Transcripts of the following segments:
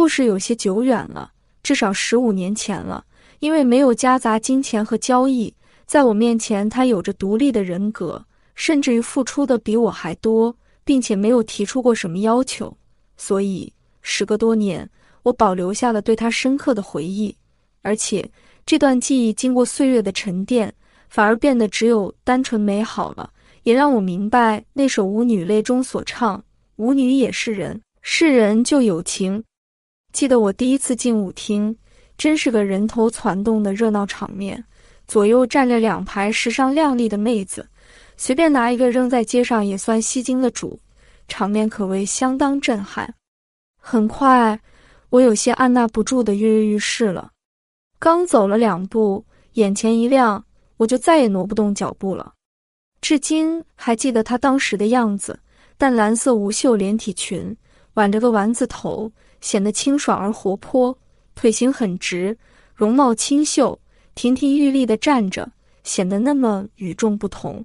故事有些久远了，至少十五年前了。因为没有夹杂金钱和交易，在我面前，他有着独立的人格，甚至于付出的比我还多，并且没有提出过什么要求。所以，时隔多年，我保留下了对他深刻的回忆，而且这段记忆经过岁月的沉淀，反而变得只有单纯美好了，也让我明白那首《舞女泪》中所唱：“舞女也是人，是人就有情。”记得我第一次进舞厅。真是个人头攒动的热闹场面，左右站着两排时尚靓丽的妹子，随便拿一个扔在街上也算吸睛的主，场面可谓相当震撼。很快，我有些按捺不住的跃跃欲试了，刚走了两步，眼前一亮，我就再也挪不动脚步了。至今还记得她当时的样子，淡蓝色无袖连体裙，挽着个丸子头，显得清爽而活泼。腿型很直，容貌清秀，亭亭玉立的站着，显得那么与众不同。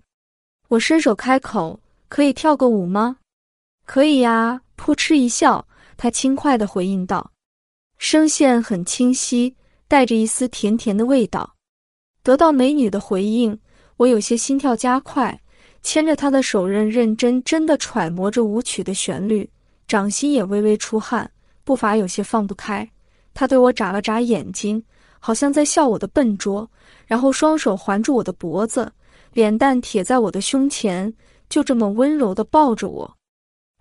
我伸手开口：“可以跳个舞吗？”“可以呀。”扑哧一笑，他轻快地回应道，声线很清晰，带着一丝甜甜的味道。得到美女的回应，我有些心跳加快，牵着她的手，认认真真的揣摩着舞曲的旋律，掌心也微微出汗，步伐有些放不开。他对我眨了眨眼睛，好像在笑我的笨拙，然后双手环住我的脖子，脸蛋贴在我的胸前，就这么温柔地抱着我。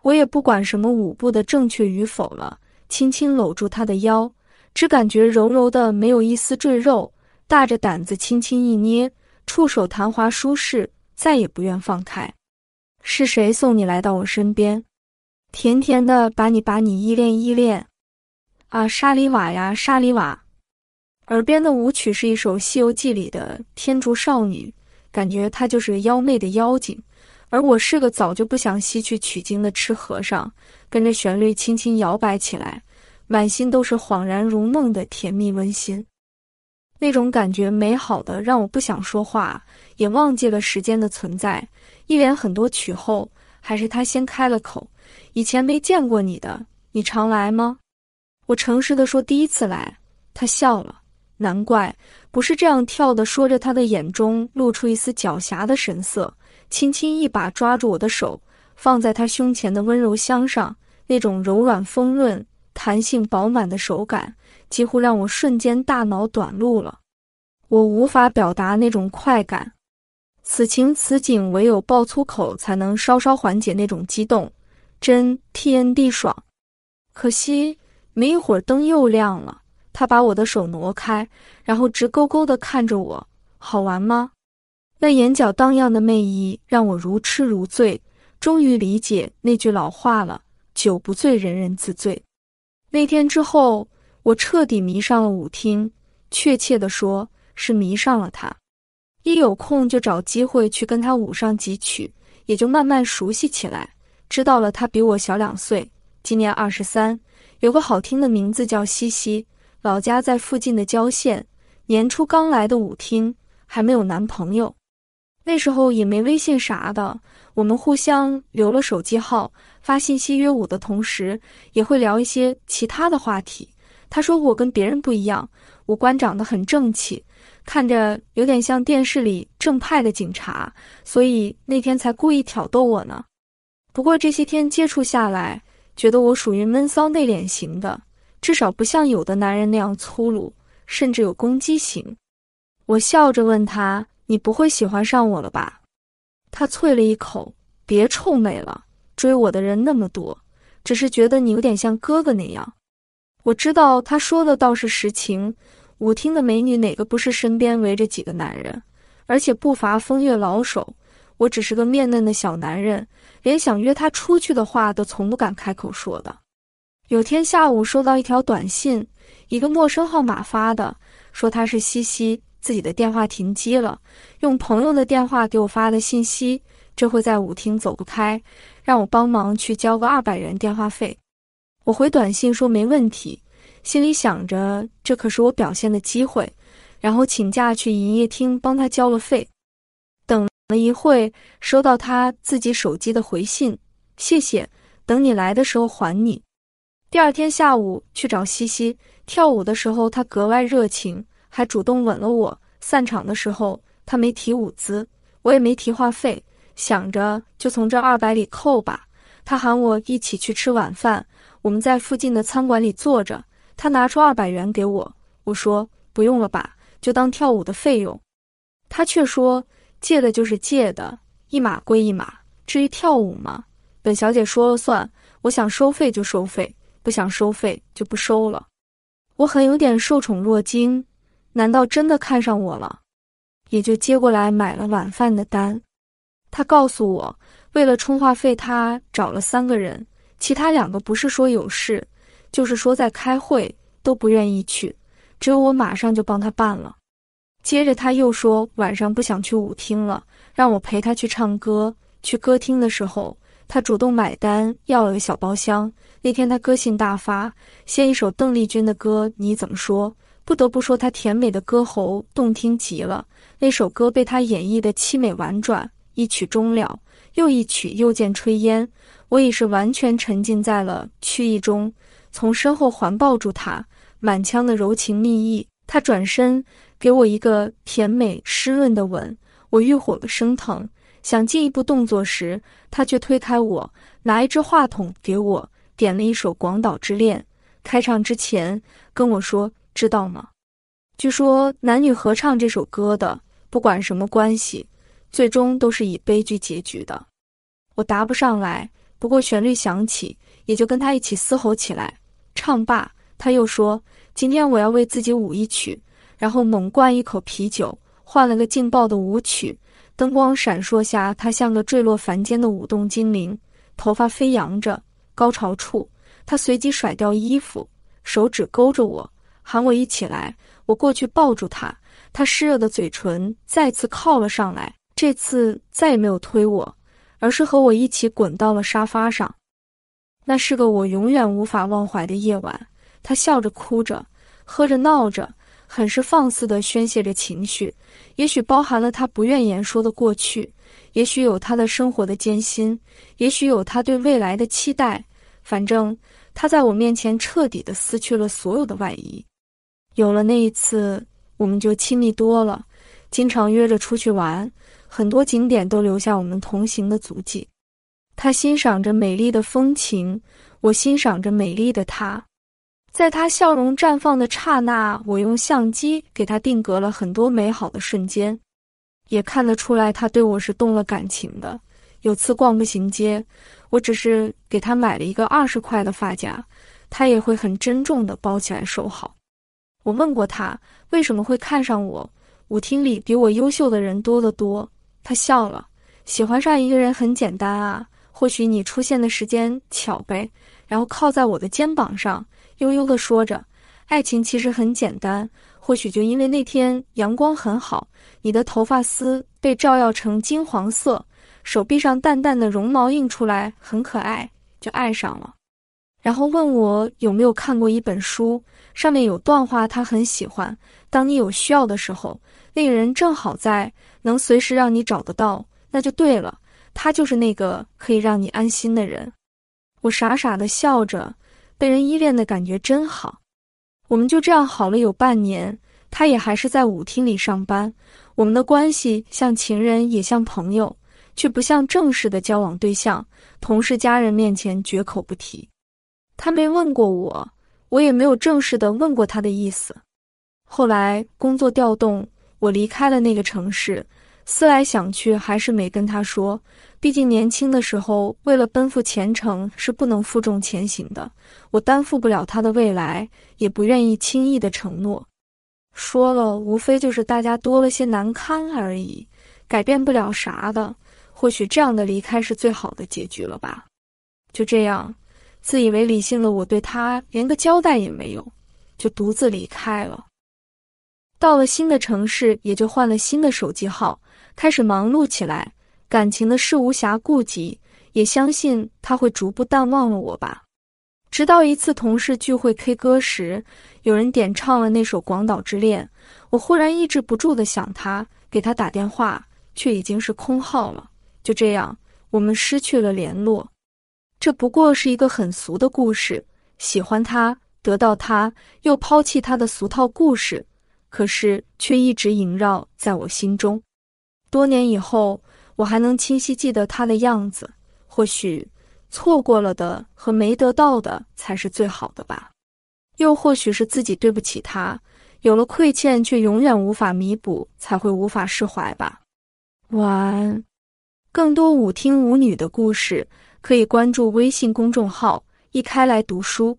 我也不管什么舞步的正确与否了，轻轻搂住他的腰，只感觉柔柔的，没有一丝赘肉，大着胆子轻轻一捏，触手弹滑舒适，再也不愿放开。是谁送你来到我身边？甜甜的把你把你依恋依恋。啊，沙里瓦呀，沙里瓦！耳边的舞曲是一首《西游记》里的天竺少女，感觉她就是妖媚的妖精，而我是个早就不想吸取取经的痴和尚，跟着旋律轻轻摇摆起来，满心都是恍然如梦的甜蜜温馨。那种感觉美好的让我不想说话，也忘记了时间的存在。一连很多曲后，还是他先开了口：“以前没见过你的，你常来吗？”我诚实的说，第一次来，他笑了。难怪不是这样跳的。说着，他的眼中露出一丝狡黠的神色，轻轻一把抓住我的手，放在他胸前的温柔乡上。那种柔软丰润、弹性饱满的手感，几乎让我瞬间大脑短路了。我无法表达那种快感，此情此景，唯有爆粗口才能稍稍缓解那种激动。真 T N D 爽，可惜。没一会儿，灯又亮了。他把我的手挪开，然后直勾勾的看着我。好玩吗？那眼角荡漾的媚意让我如痴如醉。终于理解那句老话了：酒不醉，人人自醉。那天之后，我彻底迷上了舞厅，确切的说是迷上了他。一有空就找机会去跟他舞上几曲，也就慢慢熟悉起来。知道了，他比我小两岁，今年二十三。有个好听的名字叫西西，老家在附近的郊县。年初刚来的舞厅，还没有男朋友，那时候也没微信啥的。我们互相留了手机号，发信息约舞的同时，也会聊一些其他的话题。他说我跟别人不一样，五官长得很正气，看着有点像电视里正派的警察，所以那天才故意挑逗我呢。不过这些天接触下来。觉得我属于闷骚内敛型的，至少不像有的男人那样粗鲁，甚至有攻击型。我笑着问他：“你不会喜欢上我了吧？”他啐了一口：“别臭美了，追我的人那么多，只是觉得你有点像哥哥那样。”我知道他说的倒是实情。舞厅的美女哪个不是身边围着几个男人，而且不乏风月老手。我只是个面嫩的小男人，连想约她出去的话都从不敢开口说的。有天下午收到一条短信，一个陌生号码发的，说他是西西，自己的电话停机了，用朋友的电话给我发的信息，这会在舞厅走不开，让我帮忙去交个二百元电话费。我回短信说没问题，心里想着这可是我表现的机会，然后请假去营业厅帮他交了费。了一会，收到他自己手机的回信：“谢谢，等你来的时候还你。”第二天下午去找西西跳舞的时候，他格外热情，还主动吻了我。散场的时候，他没提舞资，我也没提话费，想着就从这二百里扣吧。他喊我一起去吃晚饭，我们在附近的餐馆里坐着。他拿出二百元给我，我说不用了吧，就当跳舞的费用。他却说借的就是借的，一码归一码。至于跳舞嘛，本小姐说了算，我想收费就收费，不想收费就不收了。我很有点受宠若惊。难道真的看上我了？也就接过来买了晚饭的单。他告诉我，为了充话费，他找了三个人，其他两个不是说有事，就是说在开会，都不愿意去，只有我马上就帮他办了。接着他又说晚上不想去舞厅了，让我陪他去唱歌。去歌厅的时候，他主动买单，要了个小包厢。那天他歌性大发，先一首邓丽君的歌，你怎么说？不得不说，她甜美的歌喉动听极了。那首歌被她演绎的凄美婉转，一曲终了，又一曲，又见炊烟。我已是完全沉浸在了曲意中，从身后环抱住她，满腔的柔情蜜意。他转身给我一个甜美湿润的吻，我欲火了升腾，想进一步动作时，他却推开我，拿一支话筒给我点了一首《广岛之恋》。开唱之前跟我说。知道吗？据说男女合唱这首歌的，不管什么关系，最终都是以悲剧结局的。我答不上来，不过旋律响起，也就跟他一起嘶吼起来。唱罢，他又说：“今天我要为自己舞一曲。”然后猛灌一口啤酒，换了个劲爆的舞曲。灯光闪烁下，他像个坠落凡间的舞动精灵，头发飞扬着。高潮处，他随即甩掉衣服，手指勾着我。喊我一起来，我过去抱住他，他湿热的嘴唇再次靠了上来，这次再也没有推我，而是和我一起滚到了沙发上。那是个我永远无法忘怀的夜晚。他笑着、哭着、喝着、闹着，很是放肆地宣泄着情绪，也许包含了他不愿言说的过去，也许有他的生活的艰辛，也许有他对未来的期待，反正他在我面前彻底地撕去了所有的外衣。有了那一次，我们就亲密多了，经常约着出去玩，很多景点都留下我们同行的足迹。他欣赏着美丽的风情，我欣赏着美丽的他。在他笑容绽放的刹那，我用相机给他定格了很多美好的瞬间，也看得出来他对我是动了感情的。有次逛步行街，我只是给他买了一个二十块的发夹，他也会很珍重的包起来收好。我问过他为什么会看上我，舞厅里比我优秀的人多得多。他笑了，喜欢上一个人很简单啊，或许你出现的时间巧呗。然后靠在我的肩膀上，悠悠地说着，爱情其实很简单，或许就因为那天阳光很好，你的头发丝被照耀成金黄色，手臂上淡淡的绒毛印出来，很可爱，就爱上了。然后问我有没有看过一本书。上面有段话，他很喜欢。当你有需要的时候，那个人正好在，能随时让你找得到，那就对了。他就是那个可以让你安心的人。我傻傻的笑着，被人依恋的感觉真好。我们就这样好了有半年，他也还是在舞厅里上班。我们的关系像情人，也像朋友，却不像正式的交往对象。同事、家人面前绝口不提。他没问过我。我也没有正式的问过他的意思。后来工作调动，我离开了那个城市。思来想去，还是没跟他说。毕竟年轻的时候，为了奔赴前程，是不能负重前行的。我担负不了他的未来，也不愿意轻易的承诺。说了，无非就是大家多了些难堪而已，改变不了啥的。或许这样的离开是最好的结局了吧？就这样。自以为理性的我，对他连个交代也没有，就独自离开了。到了新的城市，也就换了新的手机号，开始忙碌起来。感情的事无暇顾及，也相信他会逐步淡忘了我吧。直到一次同事聚会 K 歌时，有人点唱了那首《广岛之恋》，我忽然抑制不住的想他，给他打电话，却已经是空号了。就这样，我们失去了联络。这不过是一个很俗的故事，喜欢他，得到他，又抛弃他的俗套故事，可是却一直萦绕在我心中。多年以后，我还能清晰记得他的样子。或许，错过了的和没得到的才是最好的吧。又或许是自己对不起他，有了亏欠却永远无法弥补，才会无法释怀吧。晚安。更多舞厅舞女的故事，可以关注微信公众号“一开来读书”。